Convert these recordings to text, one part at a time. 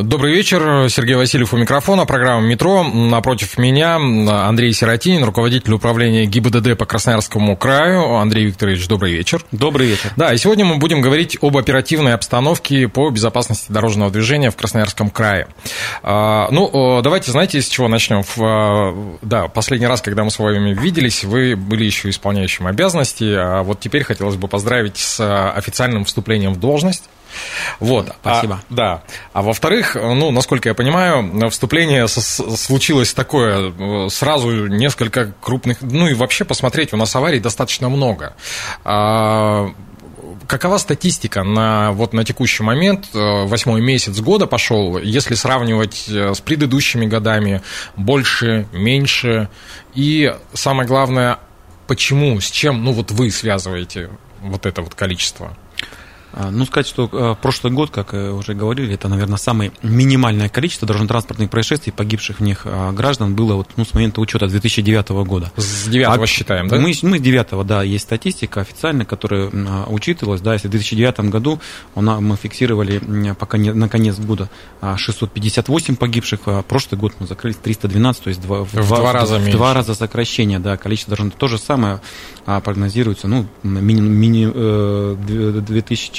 Добрый вечер. Сергей Васильев у микрофона. Программа «Метро». Напротив меня Андрей Сиротинин, руководитель управления ГИБДД по Красноярскому краю. Андрей Викторович, добрый вечер. Добрый вечер. Да, и сегодня мы будем говорить об оперативной обстановке по безопасности дорожного движения в Красноярском крае. А, ну, давайте, знаете, с чего начнем? Да, последний раз, когда мы с вами виделись, вы были еще исполняющим обязанности, а вот теперь хотелось бы поздравить с официальным вступлением в должность. Вот. Спасибо. А, да. А во-вторых, ну, насколько я понимаю, вступление случилось такое, э, сразу несколько крупных, ну и вообще посмотреть, у нас аварий достаточно много. А, какова статистика на, вот на текущий момент, э, восьмой месяц года пошел, если сравнивать э, с предыдущими годами, больше, меньше, и самое главное, почему, с чем, ну вот вы связываете вот это вот количество? А, ну, сказать, что а, прошлый год, как уже говорили, это, наверное, самое минимальное количество дорожно-транспортных происшествий, погибших в них а, граждан, было вот, ну, с момента учета 2009 года. С 9 а, считаем, да? Мы, мы с 9 да, есть статистика официальная, которая учитывалась, да, если в 2009 году мы фиксировали пока не, на конец года 658 погибших, а прошлый год мы закрыли 312, то есть два, в, в, два, раза в два раза сокращение, да, количество дорожных. То же самое прогнозируется, ну, мини, мини, 2000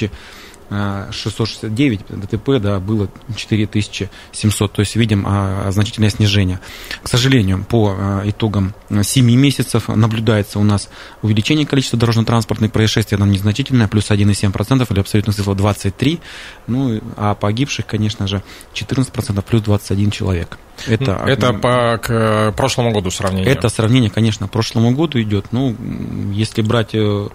669 ДТП, да, было 4700, то есть видим а, значительное снижение. К сожалению, по а, итогам 7 месяцев наблюдается у нас увеличение количества дорожно-транспортных происшествий, оно незначительное, плюс 1,7% или абсолютно цифра 23, ну, а погибших, конечно же, 14%, плюс 21 человек. Это, это по к прошлому году сравнение? Это сравнение, конечно, прошлому году идет. Ну, если брать э,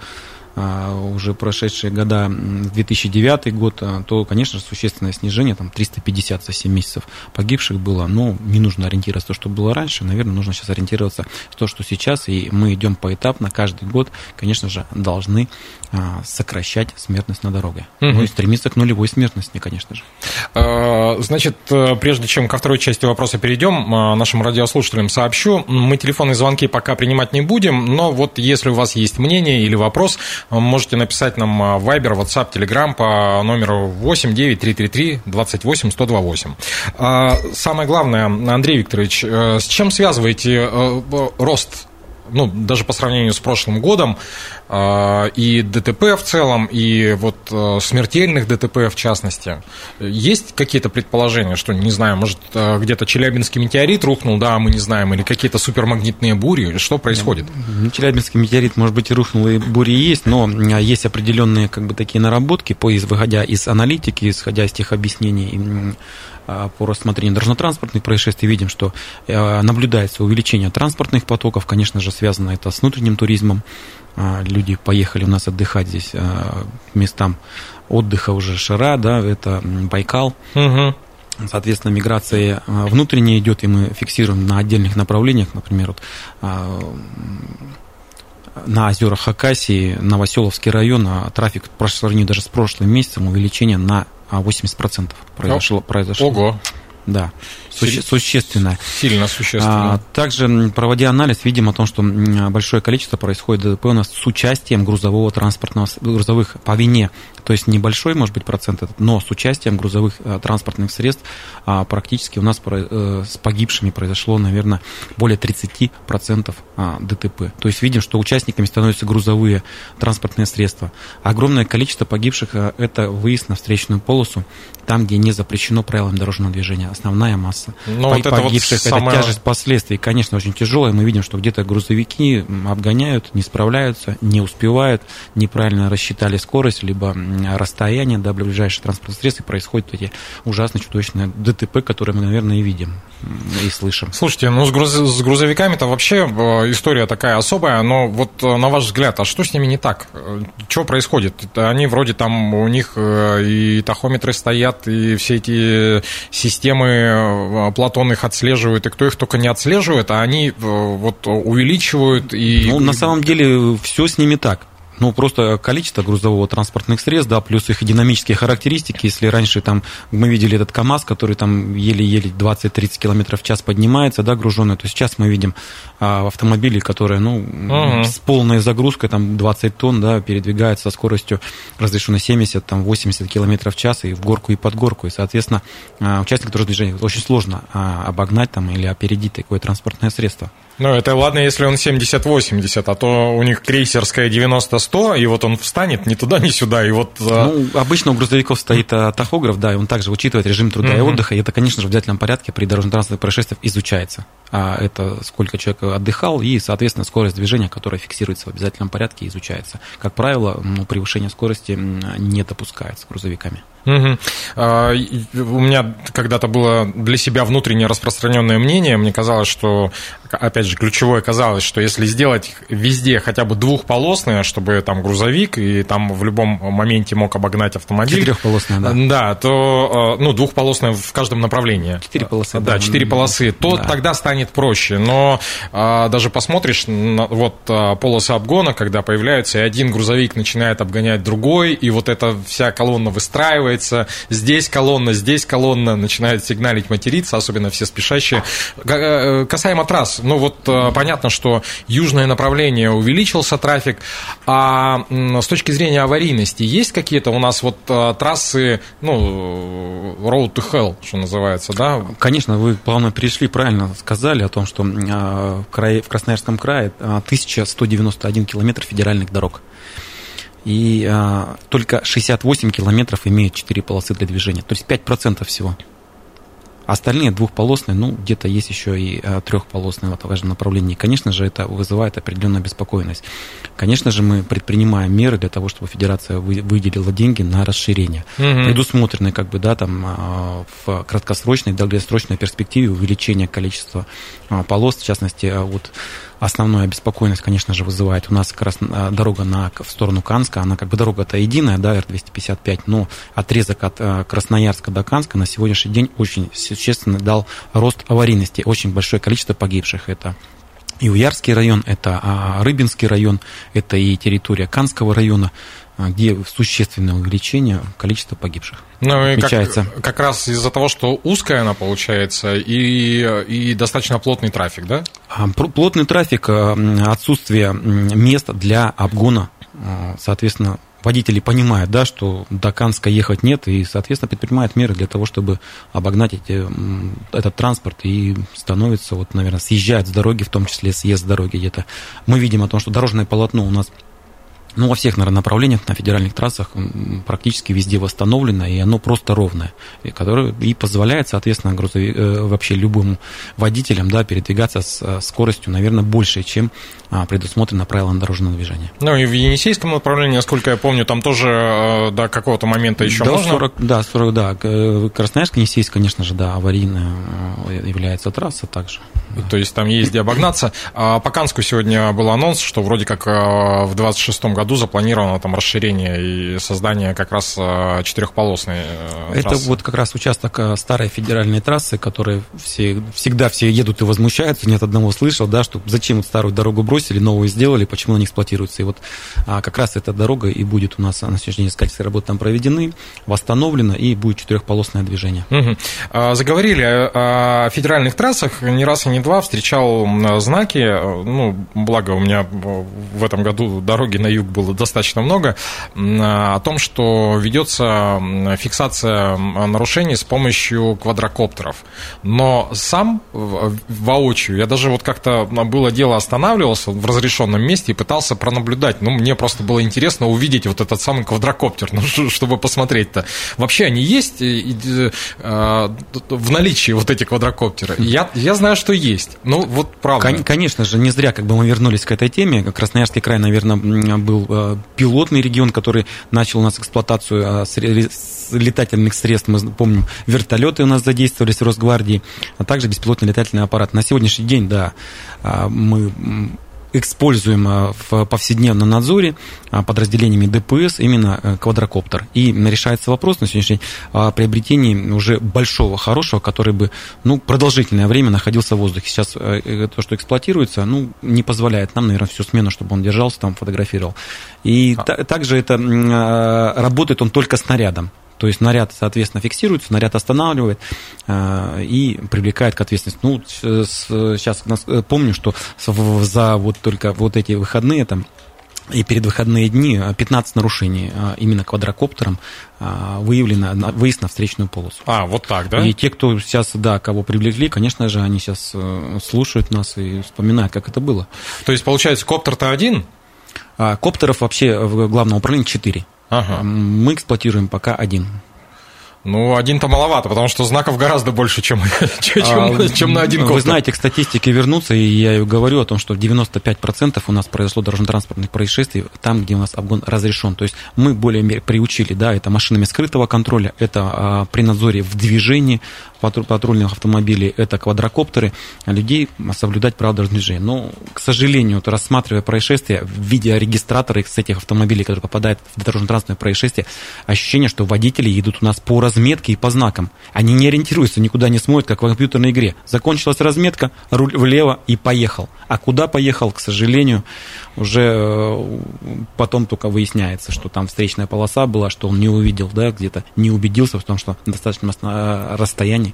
уже прошедшие года, 2009 год, а, то, конечно существенное снижение, там 350 за 7 месяцев погибших было, но не нужно ориентироваться то, что было раньше, наверное, нужно сейчас ориентироваться в то, что сейчас, и мы идем поэтапно, каждый год, конечно же, должны а, сокращать смертность на дороге. Угу. Ну и стремиться к нулевой смертности, конечно же. Значит, э, прежде чем ко второй части вопроса перейдем, нашим радиослушателям сообщу, мы телефонные звонки пока принимать не будем, но вот если у вас есть мнение или вопрос, можете написать нам в Viber, WhatsApp, Telegram по номеру 8 9 333 28 128. Самое главное, Андрей Викторович, э, с чем связываете э, рост ну, даже по сравнению с прошлым годом, а, и ДТП в целом, и вот э, смертельных ДТП в частности. Есть какие-то предположения, что, не знаю, может, э, где-то Челябинский метеорит рухнул, да, мы не знаем, или какие-то супермагнитные бури, что происходит? Ну, Челябинский метеорит, может быть, и рухнул, и бури есть, но есть определенные, как бы, такие наработки, по, выходя из аналитики, исходя из тех объяснений, а, по рассмотрению дорожно-транспортных происшествий видим, что э, наблюдается увеличение транспортных потоков. Конечно же, связано это с внутренним туризмом. А, люди поехали у нас отдыхать здесь а, местам отдыха уже Шара, да, это Байкал. Угу. Соответственно, миграция внутренняя идет, и мы фиксируем на отдельных направлениях, например, вот, на озерах Хакасии, Новоселовский район, трафик по сравнению даже с прошлым месяцем увеличение на 80% произошло. произошло. Ого. Да, суще, существенно. Сильно существенно. А, также, проводя анализ, видим о том, что большое количество происходит ДТП у нас с участием грузового транспортного, грузовых по вине то есть небольшой, может быть, процент но с участием грузовых э, транспортных средств а, практически у нас э, с погибшими произошло, наверное, более 30% а, ДТП. То есть видим, что участниками становятся грузовые транспортные средства. Огромное количество погибших э, – это выезд на встречную полосу, там, где не запрещено правилами дорожного движения. Основная масса ну, вот погибших это, вот самое... это тяжесть последствий, конечно, очень тяжелая. Мы видим, что где-то грузовики обгоняют, не справляются, не успевают, неправильно рассчитали скорость, либо расстояние до ближайших транспортных средств, и происходят эти ужасные, чудовищные ДТП, которые мы, наверное, и видим и слышим. Слушайте, ну с, груз... с грузовиками-то вообще э, история такая особая, но вот э, на ваш взгляд, а что с ними не так? Э, что происходит? Они вроде там, у них и тахометры стоят, и все эти системы Платон их отслеживает, и кто их только не отслеживает, а они вот увеличивают и... Ну, на самом деле, все с ними так. Ну, просто количество грузового транспортных средств, да, плюс их динамические характеристики. Если раньше там мы видели этот КАМАЗ, который там еле-еле 20-30 км в час поднимается, да, груженный, то сейчас мы видим а, автомобили, которые, ну, угу. с полной загрузкой, там, 20 тонн, да, передвигаются со скоростью разрешенной 70, там, 80 км в час и в горку, и под горку. И, соответственно, а, участник тоже движения очень сложно а, обогнать там или опередить такое транспортное средство. Ну, это ладно, если он 70-80, а то у них крейсерская 90-100, и вот он встанет ни туда, ни сюда, и вот... А, ну, обычно у грузовиков стоит а, тахограф, да, и он также учитывает режим труда mm-hmm. и отдыха, и это, конечно же, в обязательном порядке при дорожно-транспортных происшествиях изучается. А это сколько человек отдыхал, и, соответственно, скорость движения, которая фиксируется в обязательном порядке, изучается. Как правило, ну, превышение скорости не допускается грузовиками. Угу. А, у меня когда-то было для себя внутреннее распространенное мнение. Мне казалось, что, опять же, ключевое казалось, что если сделать везде хотя бы двухполосное, чтобы там грузовик и там в любом моменте мог обогнать автомобиль. Четырехполосное, да. Да, то, а, ну, двухполосное в каждом направлении. Четыре полосы. Да, четыре полосы. То да. тогда станет проще. Но а, даже посмотришь, вот полосы обгона, когда появляются, и один грузовик начинает обгонять другой, и вот эта вся колонна выстраивается, оказывается, здесь колонна, здесь колонна, начинает сигналить, материться, особенно все спешащие. Э, касаемо трасс, ну вот э, понятно, что южное направление увеличился трафик, а с точки зрения аварийности есть какие-то у нас вот э, трассы, ну, road to hell, что называется, да? Конечно, вы плавно перешли, правильно сказали о том, что в, крае, в Красноярском крае 1191 километр федеральных дорог и а, только 68 километров имеют 4 полосы для движения, то есть 5% всего. Остальные двухполосные, ну, где-то есть еще и а, трехполосные в этом же направлении. конечно же, это вызывает определенную беспокойность. Конечно же, мы предпринимаем меры для того, чтобы федерация выделила деньги на расширение. Угу. Предусмотрены, как бы, да, там, а, в краткосрочной, долгосрочной перспективе увеличение количества а, полос, в частности, вот основную обеспокоенность, конечно же, вызывает у нас как раз а, дорога на, в сторону Канска. Она как бы дорога-то единая, да, Р-255, но отрезок от а, Красноярска до Канска на сегодняшний день очень существенно дал рост аварийности. Очень большое количество погибших. Это и Уярский район, это а, Рыбинский район, это и территория Канского района, где существенное увеличение количества погибших. Ну, и как, как раз из-за того, что узкая она получается и, и достаточно плотный трафик, да? Плотный трафик, отсутствие мест для обгона, соответственно, водители понимают, да, что до Канска ехать нет, и, соответственно, предпринимают меры для того, чтобы обогнать эти, этот транспорт, и становится, вот, наверное, съезжают с дороги, в том числе съезд с дороги где-то. Мы видим о том, что дорожное полотно у нас ну, во всех, наверное, направлениях на федеральных трассах практически везде восстановлено, и оно просто ровное, и, которое и позволяет, соответственно, грузови, э, вообще любым водителям да, передвигаться с э, скоростью, наверное, больше, чем а, предусмотрено правилами дорожного движения. Ну, и в Енисейском направлении, насколько я помню, там тоже э, до какого-то момента еще до можно? 40, да, 40, да. Красноярск, Енисейск, конечно же, да, аварийная является трасса также. То есть там есть где обогнаться. А по Канску сегодня был анонс, что вроде как в 26 году году запланировано там расширение и создание как раз э, четырехполосной э, Это трассы. вот как раз участок э, старой федеральной трассы, которые все, всегда все едут и возмущаются. Нет одного слышал, да, что зачем старую дорогу бросили, новую сделали, почему она не эксплуатируется. И вот а, как раз эта дорога и будет у нас на сегодняшний день искательские работы там проведены, восстановлена и будет четырехполосное движение. Угу. Заговорили о федеральных трассах. Не раз и не два встречал знаки. Ну, благо у меня в этом году дороги на юг было достаточно много, о том, что ведется фиксация нарушений с помощью квадрокоптеров. Но сам воочию, я даже вот как-то было дело останавливался в разрешенном месте и пытался пронаблюдать. Ну, мне просто было интересно увидеть вот этот самый квадрокоптер, ну, чтобы посмотреть-то. Вообще они есть а, в наличии вот эти квадрокоптеры? Я, я знаю, что есть. Ну, вот правда. Конечно же, не зря как бы мы вернулись к этой теме. Красноярский край, наверное, был Э, пилотный регион, который начал у нас эксплуатацию э, летательных средств. Мы помним, вертолеты у нас задействовались в Росгвардии, а также беспилотный летательный аппарат. На сегодняшний день, да, э, мы используем в повседневном надзоре подразделениями ДПС именно квадрокоптер. И решается вопрос на сегодняшний день о приобретении уже большого, хорошего, который бы ну, продолжительное время находился в воздухе. Сейчас то, что эксплуатируется, ну, не позволяет нам, наверное, всю смену, чтобы он держался, там фотографировал. И а. также это работает он только снарядом. То есть наряд, соответственно, фиксируется, наряд останавливает э, и привлекает к ответственности. Ну, сейчас э, помню, что за вот только вот эти выходные там и перед выходные дни 15 нарушений именно квадрокоптером выявлено, выезд на встречную полосу. А, вот так, да? И те, кто сейчас, да, кого привлекли, конечно же, они сейчас э, слушают нас и вспоминают, как это было. То есть, получается, коптер-то один? А, коптеров вообще в главном управлении 4. Ага. Мы эксплуатируем пока один. Ну, один-то маловато, потому что знаков гораздо больше, чем, чем, а, чем на один коптер. Вы знаете, к статистике вернуться, и я говорю о том, что 95% у нас произошло дорожно-транспортных происшествий там, где у нас обгон разрешен. То есть мы более приучили, да, это машинами скрытого контроля, это а, при надзоре в движении, патрульных автомобилей, это квадрокоптеры, людей соблюдать правила дорожного движения. Но, к сожалению, вот, рассматривая происшествия в виде регистратора с этих автомобилей, которые попадают в дорожно-транспортное происшествие, ощущение, что водители едут у нас по разметке и по знакам. Они не ориентируются, никуда не смотрят, как в компьютерной игре. Закончилась разметка, руль влево и поехал. А куда поехал, к сожалению, уже э, потом только выясняется, что там встречная полоса была, что он не увидел, да, где-то не убедился в том, что достаточно расстоянии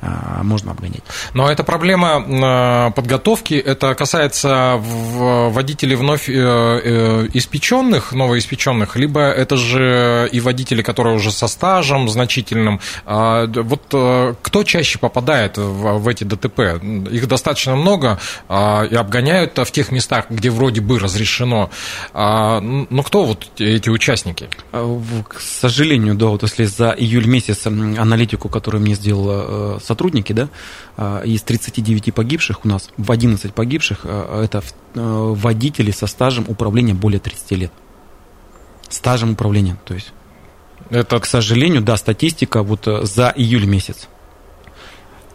а, можно обгонять. Но это проблема а, подготовки, это касается водителей вновь э, э, испеченных, новоиспеченных, либо это же и водители, которые уже со стажем значительным. А, вот э, кто чаще попадает в эти ДТП? Их достаточно много и обгоняют в тех местах, где вроде бы разрешено. Но кто вот эти участники? К сожалению, да, вот если за июль месяц аналитику, которую мне сделал сотрудники, да, а, из 39 погибших у нас в 11 погибших а, это а, водители со стажем управления более 30 лет. Стажем управления, то есть. Это... К сожалению, да, статистика вот за июль месяц.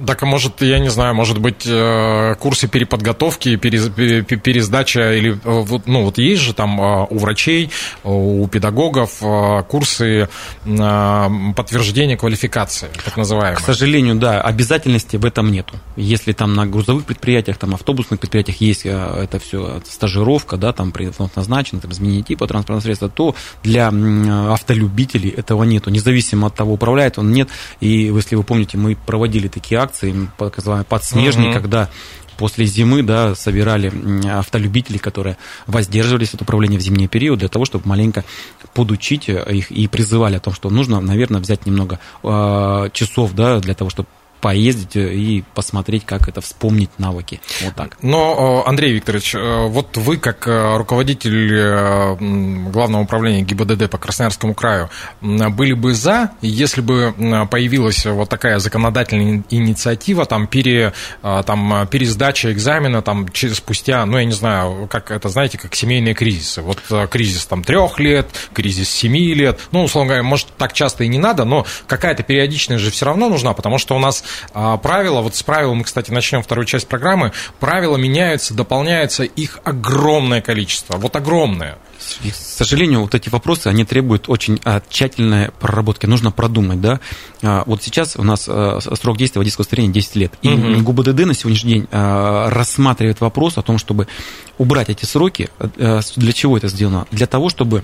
Так, может, я не знаю, может быть, э, курсы переподготовки, пересдача или э, ну вот есть же там э, у врачей, у педагогов курсы подтверждения квалификации, так называемые. К сожалению, да, обязательности в этом нету. Если там на грузовых предприятиях, там автобусных предприятиях есть это все стажировка, да, там назначено, там изменение типа транспортного средства, то для автолюбителей этого нету, независимо от того, управляет он, нет. И если вы помните, мы проводили такие акции акции, так называемый подснежник, угу. когда после зимы да, собирали автолюбителей, которые воздерживались от управления в зимний период, для того, чтобы маленько подучить их и призывали о том, что нужно, наверное, взять немного э, часов да, для того, чтобы поездить и посмотреть, как это, вспомнить навыки. Вот так. Но, э, Андрей Викторович, э, вот вы, как э, руководитель Главного управления ГИБДД по Красноярскому краю, были бы за, если бы появилась вот такая законодательная инициатива, там, пере, там пересдача экзамена там, спустя, ну, я не знаю, как это, знаете, как семейные кризисы. Вот кризис там трех лет, кризис семи лет, ну, условно говоря, может, так часто и не надо, но какая-то периодичность же все равно нужна, потому что у нас а, правила, вот с правил мы, кстати, начнем вторую часть программы, правила меняются, дополняются, их огромное количество, вот огромное. К сожалению, вот эти вопросы, они требуют очень а, тщательной проработки. Нужно продумать, да. А, вот сейчас у нас срок действия водительского удостоверения 10 лет. И угу. ГУБДД на сегодняшний день рассматривает вопрос о том, чтобы убрать эти сроки. Для чего это сделано? Для того, чтобы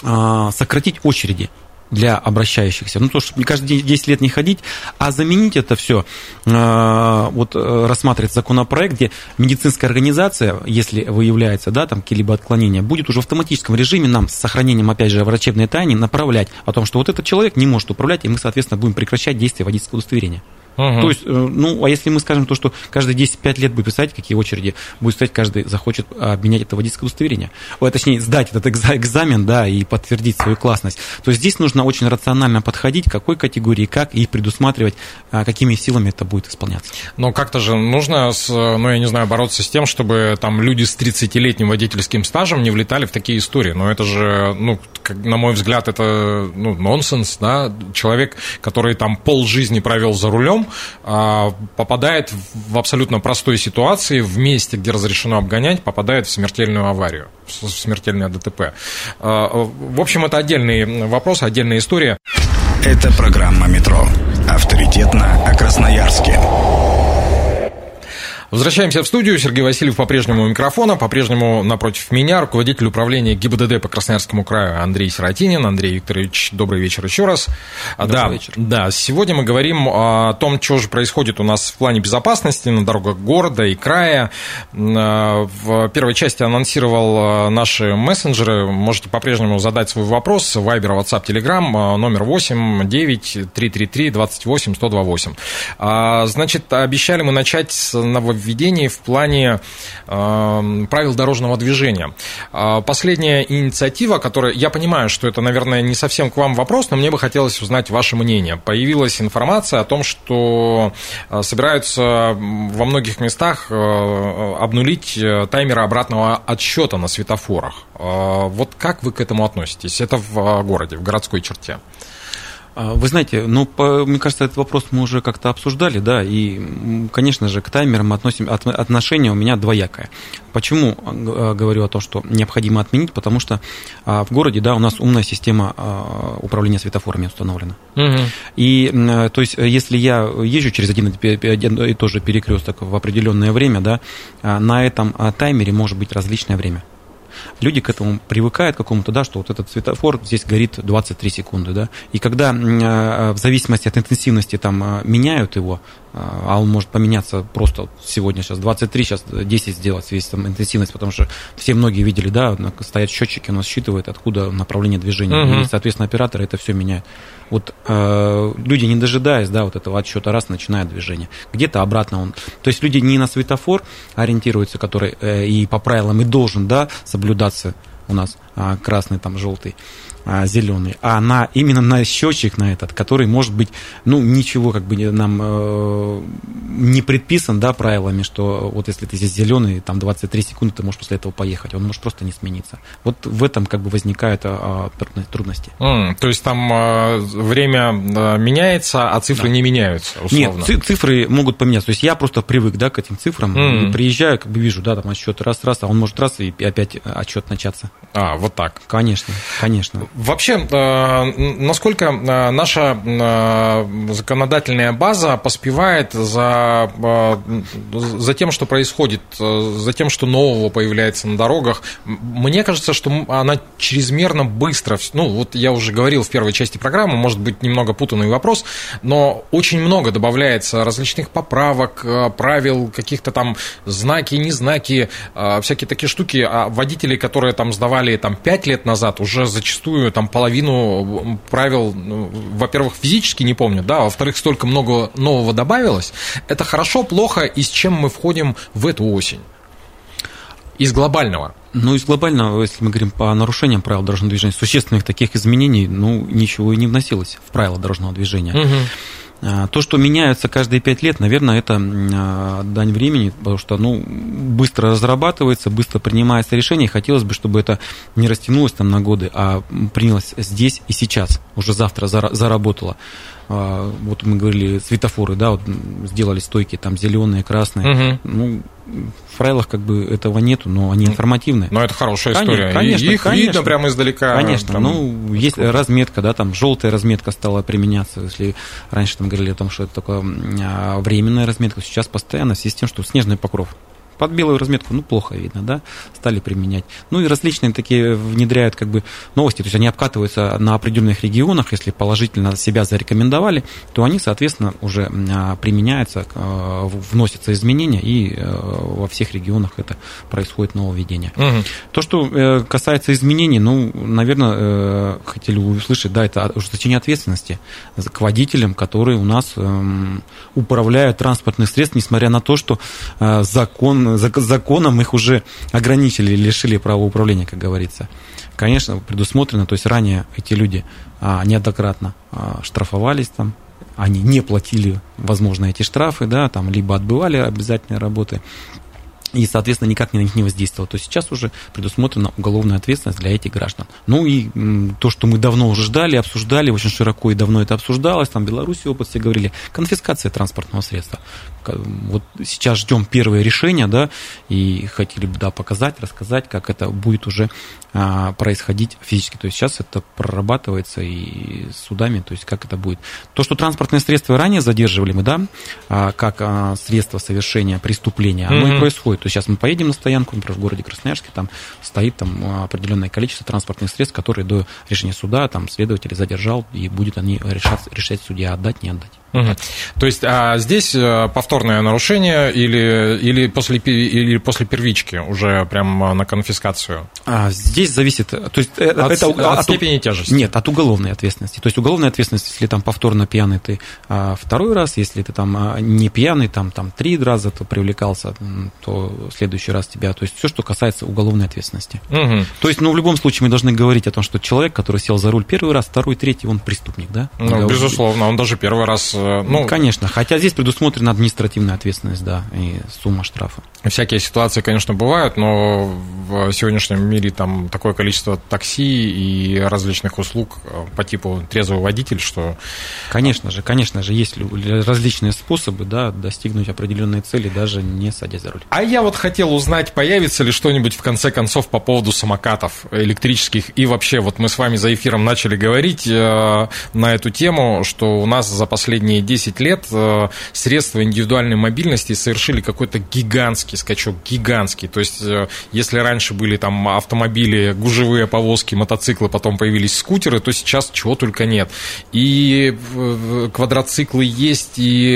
сократить очереди для обращающихся. Ну, то, что каждый день 10 лет не ходить, а заменить это все, э, вот э, рассматривать законопроект, где медицинская организация, если выявляется, да, там какие-либо отклонения, будет уже в автоматическом режиме нам с сохранением, опять же, врачебной тайны направлять о том, что вот этот человек не может управлять, и мы, соответственно, будем прекращать действие водительского удостоверения. Угу. То есть, э, ну, а если мы скажем то, что каждые 10-5 лет будет писать, какие очереди, будет стоять, каждый захочет обменять это водительское удостоверение. Ой, точнее, сдать этот экзамен, да, и подтвердить свою классность. То есть здесь нужно очень рационально подходить, какой категории, как, и предусматривать, а, какими силами это будет исполняться. Но как-то же нужно, с, ну, я не знаю, бороться с тем, чтобы там люди с 30-летним водительским стажем не влетали в такие истории. Но это же, ну, на мой взгляд, это ну, нонсенс, да, человек, который там пол жизни провел за рулем, попадает в абсолютно простой ситуации, в месте, где разрешено обгонять, попадает в смертельную аварию, в смертельное ДТП. В общем, это отдельный вопрос, отдельная история. Это программа «Метро». Авторитетно о Красноярске. Возвращаемся в студию. Сергей Васильев по-прежнему у микрофона, по-прежнему напротив меня руководитель управления ГИБДД по Красноярскому краю Андрей Саратинин. Андрей Викторович, добрый вечер еще раз. Добрый да, вечер. Да, сегодня мы говорим о том, что же происходит у нас в плане безопасности на дорогах города и края. В первой части анонсировал наши мессенджеры. Можете по-прежнему задать свой вопрос. Вайбер, WhatsApp, Telegram, номер 8 9 333 28 128. Значит, обещали мы начать с нового нововведений в плане э, правил дорожного движения. Э, последняя инициатива, которая, я понимаю, что это, наверное, не совсем к вам вопрос, но мне бы хотелось узнать ваше мнение. Появилась информация о том, что э, собираются во многих местах э, обнулить э, таймеры обратного отсчета на светофорах. Вот как вы к этому относитесь? Это в городе, в городской черте. А, вы знаете, ну, по, мне кажется, этот вопрос мы уже как-то обсуждали, да, и, конечно же, к таймерам относим, от, отношение у меня двоякое. Почему а, говорю о том, что необходимо отменить? Потому что а, в городе, да, у нас умная система управления светофорами установлена. Угу. И, то есть, если я езжу через один, один и тот же перекресток в определенное время, да, на этом таймере может быть различное время люди к этому привыкают к какому-то, да, что вот этот светофор здесь горит 23 секунды, да, и когда э, в зависимости от интенсивности там э, меняют его, а он может поменяться просто сегодня, сейчас 23, сейчас 10 сделать, весь там интенсивность, потому что все многие видели, да, стоят счетчики, он считывает, откуда направление движения, угу. и, соответственно, операторы это все меняют. Вот э, люди, не дожидаясь, да, вот этого отсчета, раз начинают движение. Где-то обратно он. То есть люди не на светофор ориентируются, который э, и по правилам и должен, да, соблюдаться у нас а, красный, там, желтый а, зеленый, а на, именно на счетчик на этот, который может быть, ну, ничего как бы нам э, не предписан, да, правилами, что вот если ты здесь зеленый, там 23 секунды, ты можешь после этого поехать, он может просто не смениться. Вот в этом как бы возникают а, трудности. Mm, то есть там а, время а, меняется, а цифры да. не меняются, условно? Нет, цифры могут поменяться. То есть я просто привык, да, к этим цифрам, mm. приезжаю, как бы вижу, да, там отсчет раз-раз, а он может раз и опять отчет начаться. А, вот так. Конечно, конечно. Вообще, э, насколько э, наша э, законодательная база поспевает за, за тем, что происходит, за тем, что нового появляется на дорогах? Мне кажется, что она чрезмерно быстро, ну, вот я уже говорил в первой части программы, может быть, немного путанный вопрос, но очень много добавляется различных поправок, правил, каких-то там знаки, не знаки, всякие такие штуки, а водители, которые там сдавали там 5 лет назад, уже зачастую там половину правил, ну, во-первых, физически не помню, да, а во-вторых, столько много нового добавилось. Это хорошо, плохо, и с чем мы входим в эту осень? Из глобального. Ну, из глобального, если мы говорим по нарушениям правил дорожного движения, существенных таких изменений, ну, ничего и не вносилось в правила дорожного движения. Угу. А, то, что меняется каждые пять лет, наверное, это а, дань времени, потому что ну, быстро разрабатывается, быстро принимается решение. Хотелось бы, чтобы это не растянулось там на годы, а принялось здесь и сейчас, уже завтра заработало. А, вот мы говорили, светофоры, да, вот сделали стойки, там зеленые, красные. Угу. Ну, в правилах как бы этого нету, но они информативные. Но это хорошая история. Конечно, Их конечно, видно прямо издалека. Конечно, там, ну, есть разметка, да, там желтая разметка стала применяться. Если раньше там говорили о том, что это такое временная разметка, сейчас постоянно в связи с тем, что снежный покров под белую разметку, ну, плохо видно, да, стали применять. Ну, и различные такие внедряют как бы новости, то есть они обкатываются на определенных регионах, если положительно себя зарекомендовали, то они, соответственно, уже а, применяются, а, вносятся изменения, и э, во всех регионах это происходит нововведение. Угу. То, что э, касается изменений, ну, наверное, э, хотели услышать, да, это ужесточение ответственности к водителям, которые у нас эм, управляют транспортным средством, несмотря на то, что закон законом их уже ограничили, лишили права управления, как говорится. Конечно, предусмотрено, то есть ранее эти люди а, неоднократно а, штрафовались там, они не платили, возможно, эти штрафы, да, там, либо отбывали обязательные работы, и, соответственно, никак на них не воздействовало, то сейчас уже предусмотрена уголовная ответственность для этих граждан. Ну и то, что мы давно уже ждали, обсуждали, очень широко и давно это обсуждалось, там в Беларуси опыт все говорили, конфискация транспортного средства. Вот сейчас ждем первые решения, да, и хотели бы, да, показать, рассказать, как это будет уже а, происходить физически. То есть сейчас это прорабатывается и судами, то есть как это будет. То, что транспортные средства ранее задерживали мы, да, а, как а, средство совершения преступления, оно mm-hmm. и происходит. То есть сейчас мы поедем на стоянку, например, в городе Красноярске, там стоит там определенное количество транспортных средств, которые до решения суда там следователь задержал, и будет они решать, решать судья отдать, не отдать. Угу. То есть а здесь э, повторное нарушение или, или, после, или после первички уже прям на конфискацию? А, здесь зависит... То есть э, от, это, от, от степени тяжести? Нет, от уголовной ответственности. То есть уголовная ответственность, если там повторно пьяный ты а, второй раз, если ты там а, не пьяный, там, там три раза то привлекался, то в следующий раз тебя... То есть все, что касается уголовной ответственности. Угу. То есть, ну, в любом случае мы должны говорить о том, что человек, который сел за руль первый раз, второй, третий, он преступник, да? Ну, безусловно, он даже первый раз Э, ну, конечно, хотя здесь предусмотрена административная ответственность, да, и сумма штрафа. Всякие ситуации, конечно, бывают, но в сегодняшнем мире там такое количество такси и различных услуг э, по типу трезвый водитель, что... Конечно же, конечно же, есть различные способы, да, достигнуть определенной цели, даже не садясь за руль. А я вот хотел узнать, появится ли что-нибудь в конце концов по поводу самокатов электрических, и вообще, вот мы с вами за эфиром начали говорить э, на эту тему, что у нас за последние 10 лет э, средства индивидуальной мобильности совершили какой-то гигантский скачок, гигантский. То есть, э, если раньше были там автомобили, гужевые повозки, мотоциклы, потом появились скутеры, то сейчас чего только нет. И квадроциклы есть, и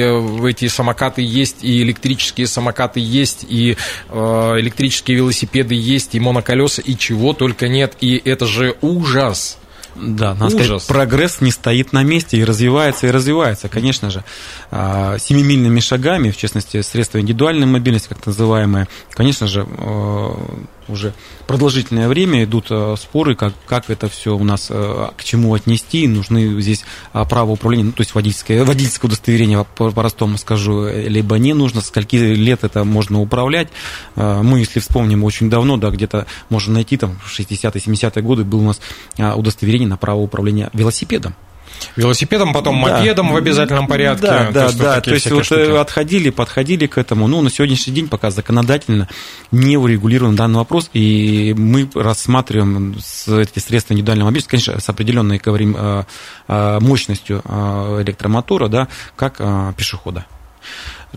эти самокаты есть, и электрические самокаты есть, и э, электрические велосипеды есть, и моноколеса, и чего только нет. И это же ужас. Да, надо Ужас. сказать, прогресс не стоит на месте и развивается, и развивается, конечно же. А, семимильными шагами, в частности, средства индивидуальной мобильности, как называемые, конечно же, э, уже продолжительное время идут э, споры, как, как это все у нас, э, к чему отнести, нужны здесь а, право управления, ну, то есть водительское, водительское удостоверение, по-простому скажу, либо не нужно, скольки лет это можно управлять. Э, мы, если вспомним, очень давно, да, где-то можно найти, там, в 60-е, 70-е годы было у нас а, удостоверение на право управления велосипедом. Велосипедом, потом да. мопедом в обязательном порядке. Да, да, то да. То есть вот штуки. отходили, подходили к этому. Ну, на сегодняшний день пока законодательно не урегулирован данный вопрос, и мы рассматриваем эти средства индивидуального мобильности, конечно, с определенной, говорим, э, э, мощностью э, электромотора, да, как пешехода.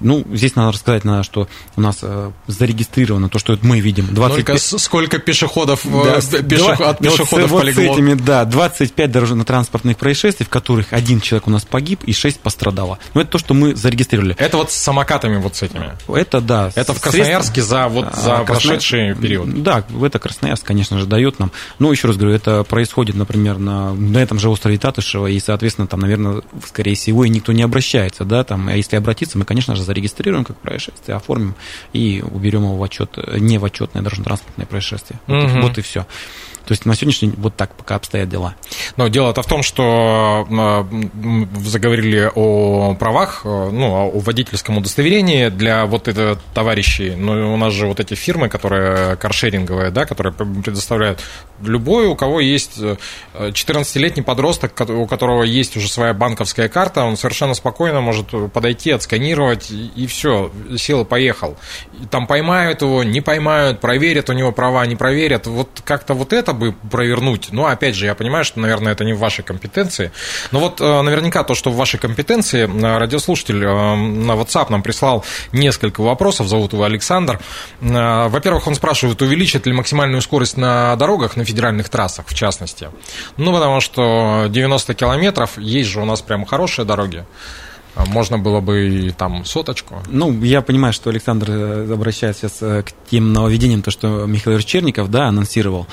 Ну, здесь надо рассказать, надо, что у нас э, зарегистрировано то, что мы видим. 25... Сколько, сколько пешеходов э, да, пешех... от пешеходов вот, полегло? Вот с этими, да, 25 дорожно-транспортных происшествий, в которых один человек у нас погиб и 6 пострадало. Ну, это то, что мы зарегистрировали. Это вот с самокатами вот с этими? Это, да. Это в Красноярске средств... за, вот, за а, прошедший Красно... период? Да, это Красноярск, конечно же, дает нам. Ну, еще раз говорю, это происходит, например, на, на этом же острове Татышева, и, соответственно, там, наверное, скорее всего, и никто не обращается, да, там, а если обратиться, мы, конечно же, зарегистрируем как происшествие, оформим и уберем его в отчет, не в отчетное дорожно-транспортное происшествие. Вот, угу. вот и все. То есть на сегодняшний день вот так пока обстоят дела. Но дело-то в том, что заговорили о правах, э, ну, о водительском удостоверении для вот этого товарищей. Но у нас же вот эти фирмы, которые каршеринговые, да, которые предоставляют любой, у кого есть 14-летний э, подросток, у которого есть уже своя банковская карта, он совершенно спокойно может подойти, отсканировать, и все, сел и поехал. Там поймают его, не поймают, проверят у него права, не проверят. Вот как-то вот это бы провернуть. Но, опять же, я понимаю, что, наверное, это не в вашей компетенции. Но вот э, наверняка то, что в вашей компетенции, э, радиослушатель э, на WhatsApp нам прислал несколько вопросов, зовут его Александр. Во-первых, он спрашивает, увеличит ли максимальную скорость на дорогах, на федеральных трассах, в частности. Ну, потому что 90 километров, есть же у нас прям хорошие дороги. А можно было бы и там соточку. Ну, я понимаю, что Александр э, обращается сейчас э, к тем нововведениям, то, что Михаил Черников, да, анонсировал.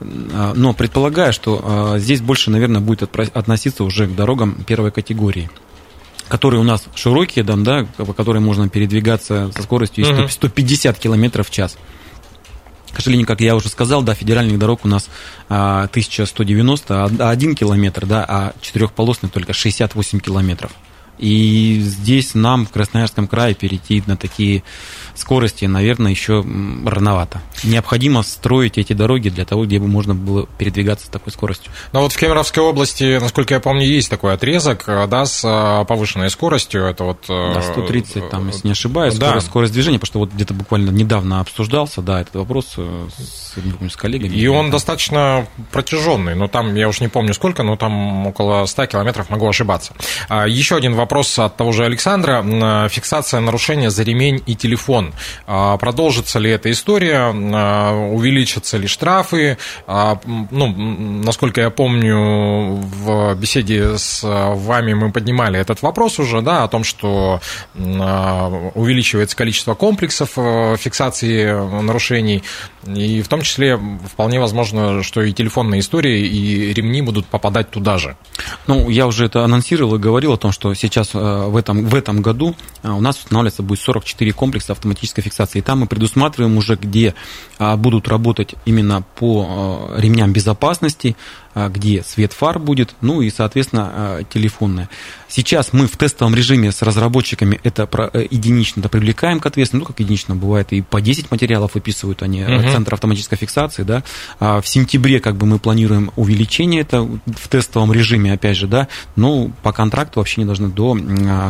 А, но предполагаю, что а, здесь больше, наверное, будет относиться уже к дорогам первой категории которые у нас широкие, да, да, по которым можно передвигаться со скоростью 100, 150 км в час. К сожалению, как я уже сказал, да, федеральных дорог у нас 1190, а 1 километр, да, а четырехполосный только 68 километров. И здесь нам в Красноярском крае перейти на такие скорости, наверное, еще рановато. Необходимо строить эти дороги для того, где бы можно было передвигаться с такой скоростью. Но вот в Кемеровской области, насколько я помню, есть такой отрезок, э, да, с э, повышенной скоростью. Это вот... Э, да, 130, там, если не ошибаюсь, да. скорость, скорость движения, потому что вот где-то буквально недавно обсуждался, да, этот вопрос с, с коллегами. И он достаточно протяженный, но там, я уж не помню сколько, но там около 100 километров, могу ошибаться. А, еще один вопрос от того же Александра. Фиксация нарушения за ремень и телефон. А, продолжится ли эта история? А, увеличатся ли штрафы? Ну, насколько я помню, в беседе с вами мы поднимали этот вопрос уже, да, о том, что увеличивается количество комплексов э, фиксации нарушений, и в том числе вполне возможно, что и телефонные истории, и ремни будут попадать туда же. Ну, я уже это анонсировал и говорил о том, что сейчас э, в этом, в этом году э, у нас устанавливается будет 44 комплекса автоматической фиксации. И там мы предусматриваем уже, где а, будут работать именно по э, ремням безопасности, где свет фар будет, ну и, соответственно, а, телефонная. Сейчас мы в тестовом режиме с разработчиками это э, единично -то привлекаем к ответственности, ну, как единично бывает, и по 10 материалов выписывают они, угу. центр автоматической фиксации, да. А в сентябре, как бы, мы планируем увеличение это в тестовом режиме, опять же, да, но по контракту вообще не должны до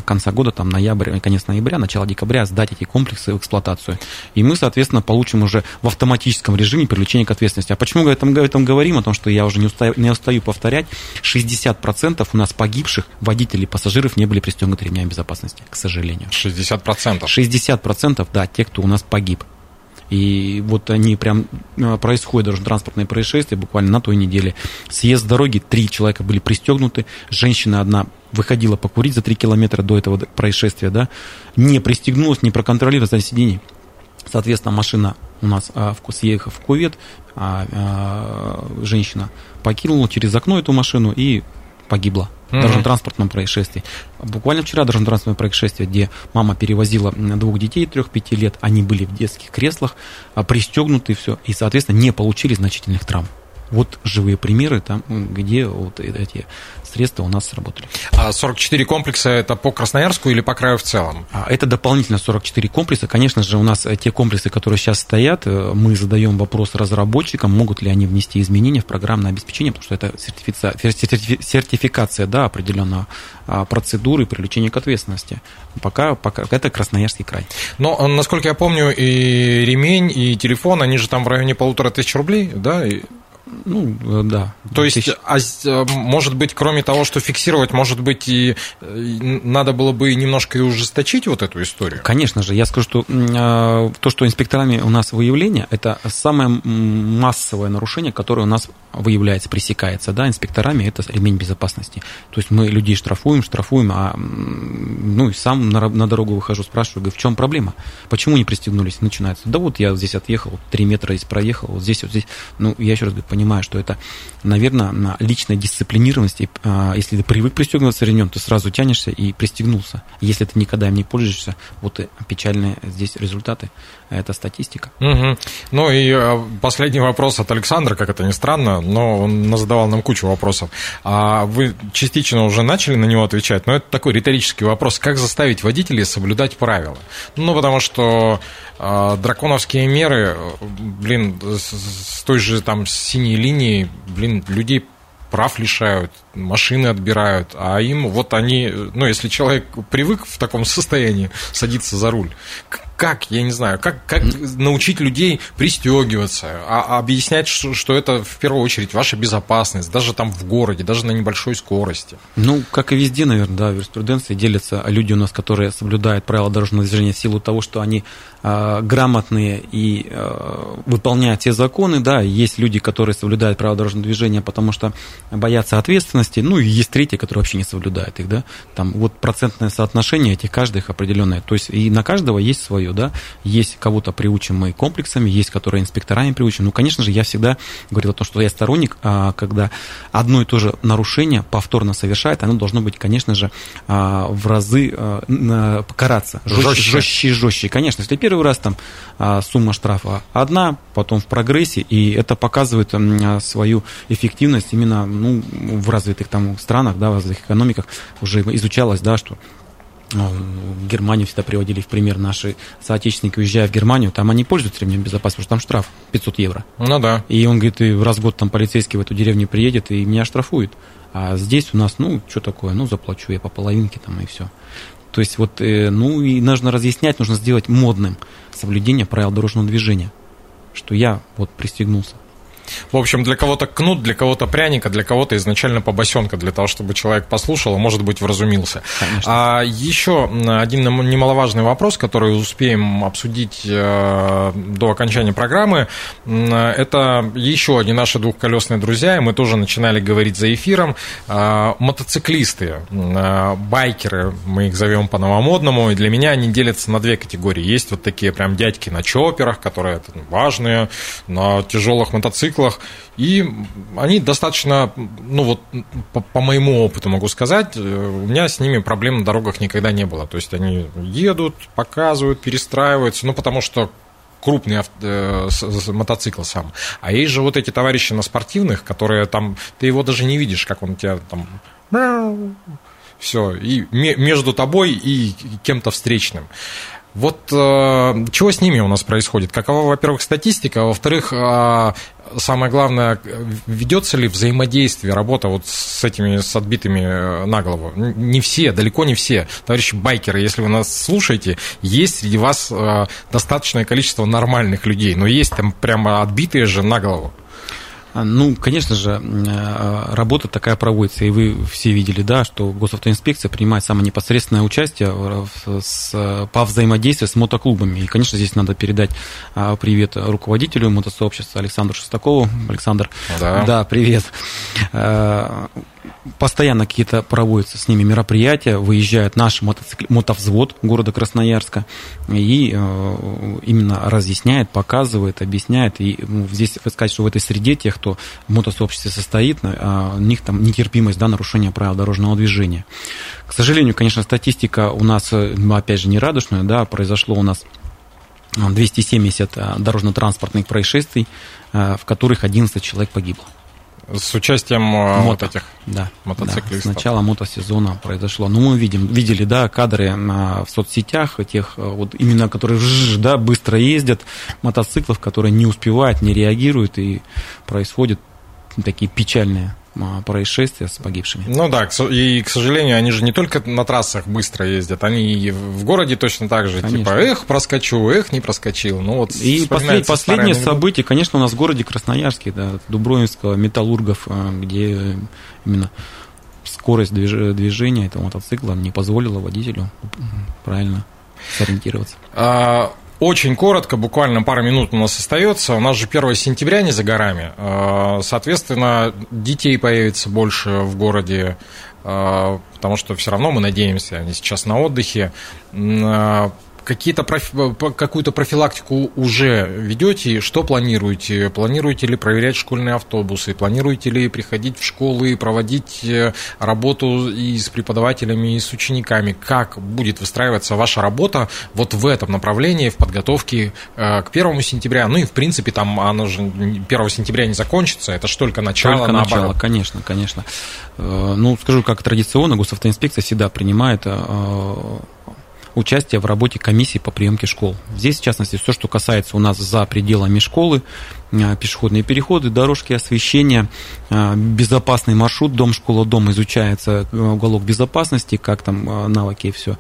конца года, там, ноябрь, конец ноября, начало декабря сдать эти комплексы в эксплуатацию. И мы, соответственно, получим уже в автоматическом режиме привлечение к ответственности. А почему мы об этом говорим? О том, что я уже не устаю не устаю повторять, 60% у нас погибших водителей, пассажиров не были пристегнуты ремнями безопасности, к сожалению. 60%? 60%, да, те, кто у нас погиб. И вот они прям э, происходят даже транспортные происшествия буквально на той неделе. Съезд с дороги, три человека были пристегнуты, женщина одна выходила покурить за три километра до этого происшествия, да, не пристегнулась, не проконтролировала за сиденье. Соответственно, машина у нас, а, съехав в кувет, а, а, женщина покинула через окно эту машину и погибла в дорожно-транспортном происшествии. Буквально вчера дорожно-транспортное происшествие, где мама перевозила двух детей трех-пяти лет, они были в детских креслах, а, пристегнуты все, и, соответственно, не получили значительных травм. Вот живые примеры, там, где вот эти средства у нас сработали. А 44 комплекса это по Красноярску или по краю в целом? А это дополнительно 44 комплекса. Конечно же, у нас э, те комплексы, которые сейчас стоят, э, мы задаем вопрос разработчикам, могут ли они внести изменения в программное обеспечение, потому что это сертификация да, определенного а, процедуры привлечения к ответственности. Пока, пока это Красноярский край. Но, э, насколько я помню, и ремень, и телефон, они же там в районе полутора тысяч рублей, да? Ну, э, да. То есть, а, э, может быть, кроме того, что фиксировать, может быть, и э, надо было бы немножко и ужесточить вот эту историю? Конечно же. Я скажу, что то, что инспекторами у нас выявление, это самое массовое нарушение, которое у нас выявляется, пресекается, да, инспекторами, это ремень безопасности. То есть мы людей штрафуем, штрафуем, а ну, сам на, на дорогу выхожу, спрашиваю, говорю, в чем проблема? Почему не пристегнулись? Начинается, да вот я здесь отъехал, три метра здесь проехал, вот здесь, вот здесь. Ну, я еще раз говорю, понимаю, что это, наверное, на личной дисциплинированности. А, если ты привык пристегиваться ремнем, ты сразу тянешься и пристегнулся. Если ты никогда им не пользуешься, вот и печальные здесь результаты. Это статистика. Угу. Ну и а, последний вопрос от Александра, как это ни странно, но он задавал нам кучу вопросов. А вы частично уже начали на него отвечать, но это такой риторический вопрос. Как заставить водителей соблюдать правила? Ну, потому что драконовские меры, блин, с той же там синей линии, блин, людей прав лишают, машины отбирают, а им вот они, ну, если человек привык в таком состоянии садиться за руль, как, я не знаю, как, как научить людей пристегиваться, а, а объяснять, что, что это в первую очередь ваша безопасность, даже там в городе, даже на небольшой скорости. Ну, как и везде, наверное, да, в юриспруденции делятся люди у нас, которые соблюдают правила дорожного движения в силу того, что они э, грамотные и э, выполняют все законы, да, есть люди, которые соблюдают правила дорожного движения, потому что боятся ответственности, ну, и есть третьи, которые вообще не соблюдают их, да, там вот процентное соотношение этих каждых определенное, то есть и на каждого есть свое да, есть кого-то приучим мы комплексами, есть которые инспекторами приучим. Ну, конечно же, я всегда говорил о том, что я сторонник, а, когда одно и то же нарушение повторно совершает, оно должно быть, конечно же, а, в разы а, караться. Жестче, жестче жестче. Конечно, если первый раз там сумма штрафа одна, потом в прогрессе, и это показывает свою эффективность именно ну, в развитых там странах, да, в развитых экономиках уже изучалось, да, что в Германию всегда приводили в пример наши соотечественники, уезжая в Германию, там они пользуются ремнем безопасности, потому что там штраф 500 евро. Ну да. И он говорит, и раз в год там полицейский в эту деревню приедет и меня штрафует. А здесь у нас, ну, что такое, ну, заплачу я по половинке там и все. То есть вот, э, ну, и нужно разъяснять, нужно сделать модным соблюдение правил дорожного движения, что я вот пристегнулся. В общем, для кого-то кнут, для кого-то пряника, для кого-то изначально побосенка, для того, чтобы человек послушал, а может быть, вразумился. Конечно. А еще один немаловажный вопрос, который успеем обсудить э, до окончания программы, это еще одни наши двухколесные друзья, и мы тоже начинали говорить за эфиром, э, мотоциклисты, э, байкеры, мы их зовем по-новомодному, и для меня они делятся на две категории. Есть вот такие прям дядьки на чоперах, которые важные, на тяжелых мотоциклах, мотоциклах, и они достаточно, ну вот по, по моему опыту могу сказать, э, у меня с ними проблем на дорогах никогда не было. То есть они едут, показывают, перестраиваются, ну потому что крупный авто, э, мотоцикл сам. А есть же вот эти товарищи на спортивных, которые там, ты его даже не видишь, как он тебя там все, и между тобой и кем-то встречным. Вот э, чего с ними у нас происходит? Какова, во-первых, статистика, а во-вторых, э, самое главное, ведется ли взаимодействие, работа вот с этими, с отбитыми э, на голову? Не все, далеко не все. Товарищи байкеры, если вы нас слушаете, есть среди вас э, достаточное количество нормальных людей, но есть там прямо отбитые же на голову. А, ну, конечно же, э, работа такая проводится, и вы все видели, да, что госавтоинспекция принимает самое непосредственное участие с, по взаимодействию с мотоклубами. И, конечно, здесь надо передать а, привет руководителю мотосообщества Александру Шестакову. Александр, да, да привет э, постоянно какие-то проводятся с ними мероприятия, выезжает наш мотоцикл, мотовзвод города Красноярска и э, именно разъясняет, показывает, объясняет. И ну, здесь сказать, что в этой среде тех, кто в мотосообществе состоит, э, у них там нетерпимость да, нарушения правил дорожного движения. К сожалению, конечно, статистика у нас, э, опять же, не радужная, да, произошло у нас 270 э, дорожно-транспортных происшествий, в которых 11 человек погибло. С участием Мото. вот этих да, мотоциклистов. Да, с начала мотосезона произошло. Ну, мы видим, видели, да, кадры в соцсетях, тех, э, вот именно, которые да, быстро ездят, мотоциклов, которые не успевают, не реагируют, и происходят такие печальные происшествия с погибшими. Ну да, и, к сожалению, они же не только на трассах быстро ездят, они и в городе точно так же. Конечно. Типа, эх, проскочу, эх, не проскочил. Ну, вот и послед, последнее событие, конечно, у нас в городе Красноярске, да, Дубровинского, Металлургов, а, где именно скорость движения этого мотоцикла не позволила водителю правильно сориентироваться. А, очень коротко, буквально пару минут у нас остается. У нас же 1 сентября не за горами. А, соответственно, детей появится больше в городе, а, потому что все равно мы надеемся, они сейчас на отдыхе. Какие-то какую-то профилактику уже ведете? Что планируете? Планируете ли проверять школьные автобусы? Планируете ли приходить в школы и проводить э, работу и с преподавателями, и с учениками? Как будет выстраиваться ваша работа вот в этом направлении, в подготовке э, к первому сентября? Ну и, в принципе, там оно же 1 сентября не закончится, это же только начало, только наоборот. начало, конечно, конечно. Э, ну, скажу, как традиционно, госавтоинспекция всегда принимает участие в работе комиссии по приемке школ. Здесь, в частности, все, что касается у нас за пределами школы, пешеходные переходы, дорожки освещения, э, безопасный маршрут, дом, школа, дом изучается э, уголок безопасности, как там навыки и все.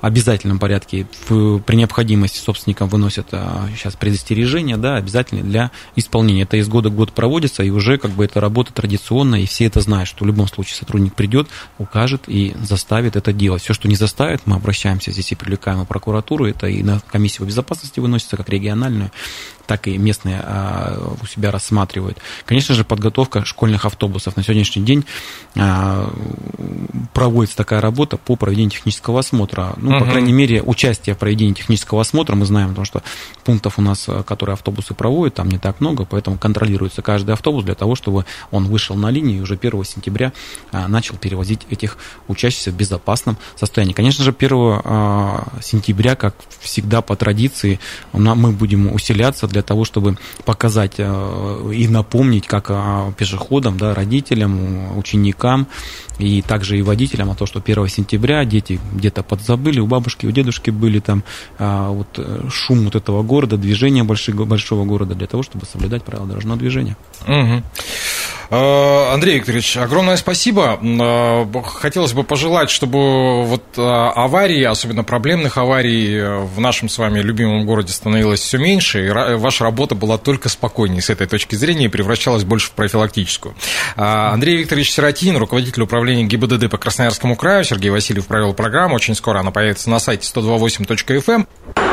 Обязательном порядке при необходимости собственникам выносят сейчас предостережения, да, обязательно для исполнения. Это из года в год проводится, и уже как бы эта работа традиционная, и все это знают, что в любом случае сотрудник придет, укажет и заставит это делать. Все, что не заставит, мы обращаемся здесь и привлекаем в прокуратуру, это и на комиссию безопасности выносится, как региональную, так и местные а, у себя рассматривают. Конечно же, подготовка школьных автобусов. На сегодняшний день а, проводится такая работа по проведению технического осмотра. Ну, угу. по крайней мере, участие в проведении технического осмотра мы знаем, потому что пунктов у нас, которые автобусы проводят, там не так много, поэтому контролируется каждый автобус для того, чтобы он вышел на линию и уже 1 сентября а, начал перевозить этих учащихся в безопасном состоянии. Конечно же, 1 сентября, как всегда по традиции, мы будем усиляться для для того, чтобы показать и напомнить как пешеходам, да, родителям, ученикам и также и водителям о том, что 1 сентября дети где-то подзабыли, у бабушки, у дедушки были там вот шум вот этого города, движение большого, большого города для того, чтобы соблюдать правила дорожного движения. Угу. Андрей Викторович, огромное спасибо. Хотелось бы пожелать, чтобы вот аварии, особенно проблемных аварий в нашем с вами любимом городе становилось все меньше, и ваша работа была только спокойнее с этой точки зрения и превращалась больше в профилактическую. Андрей Викторович Сиротин, руководитель управления ГИБДД по Красноярскому краю, Сергей Васильев провел программу, очень скоро она появится на сайте 128.fm.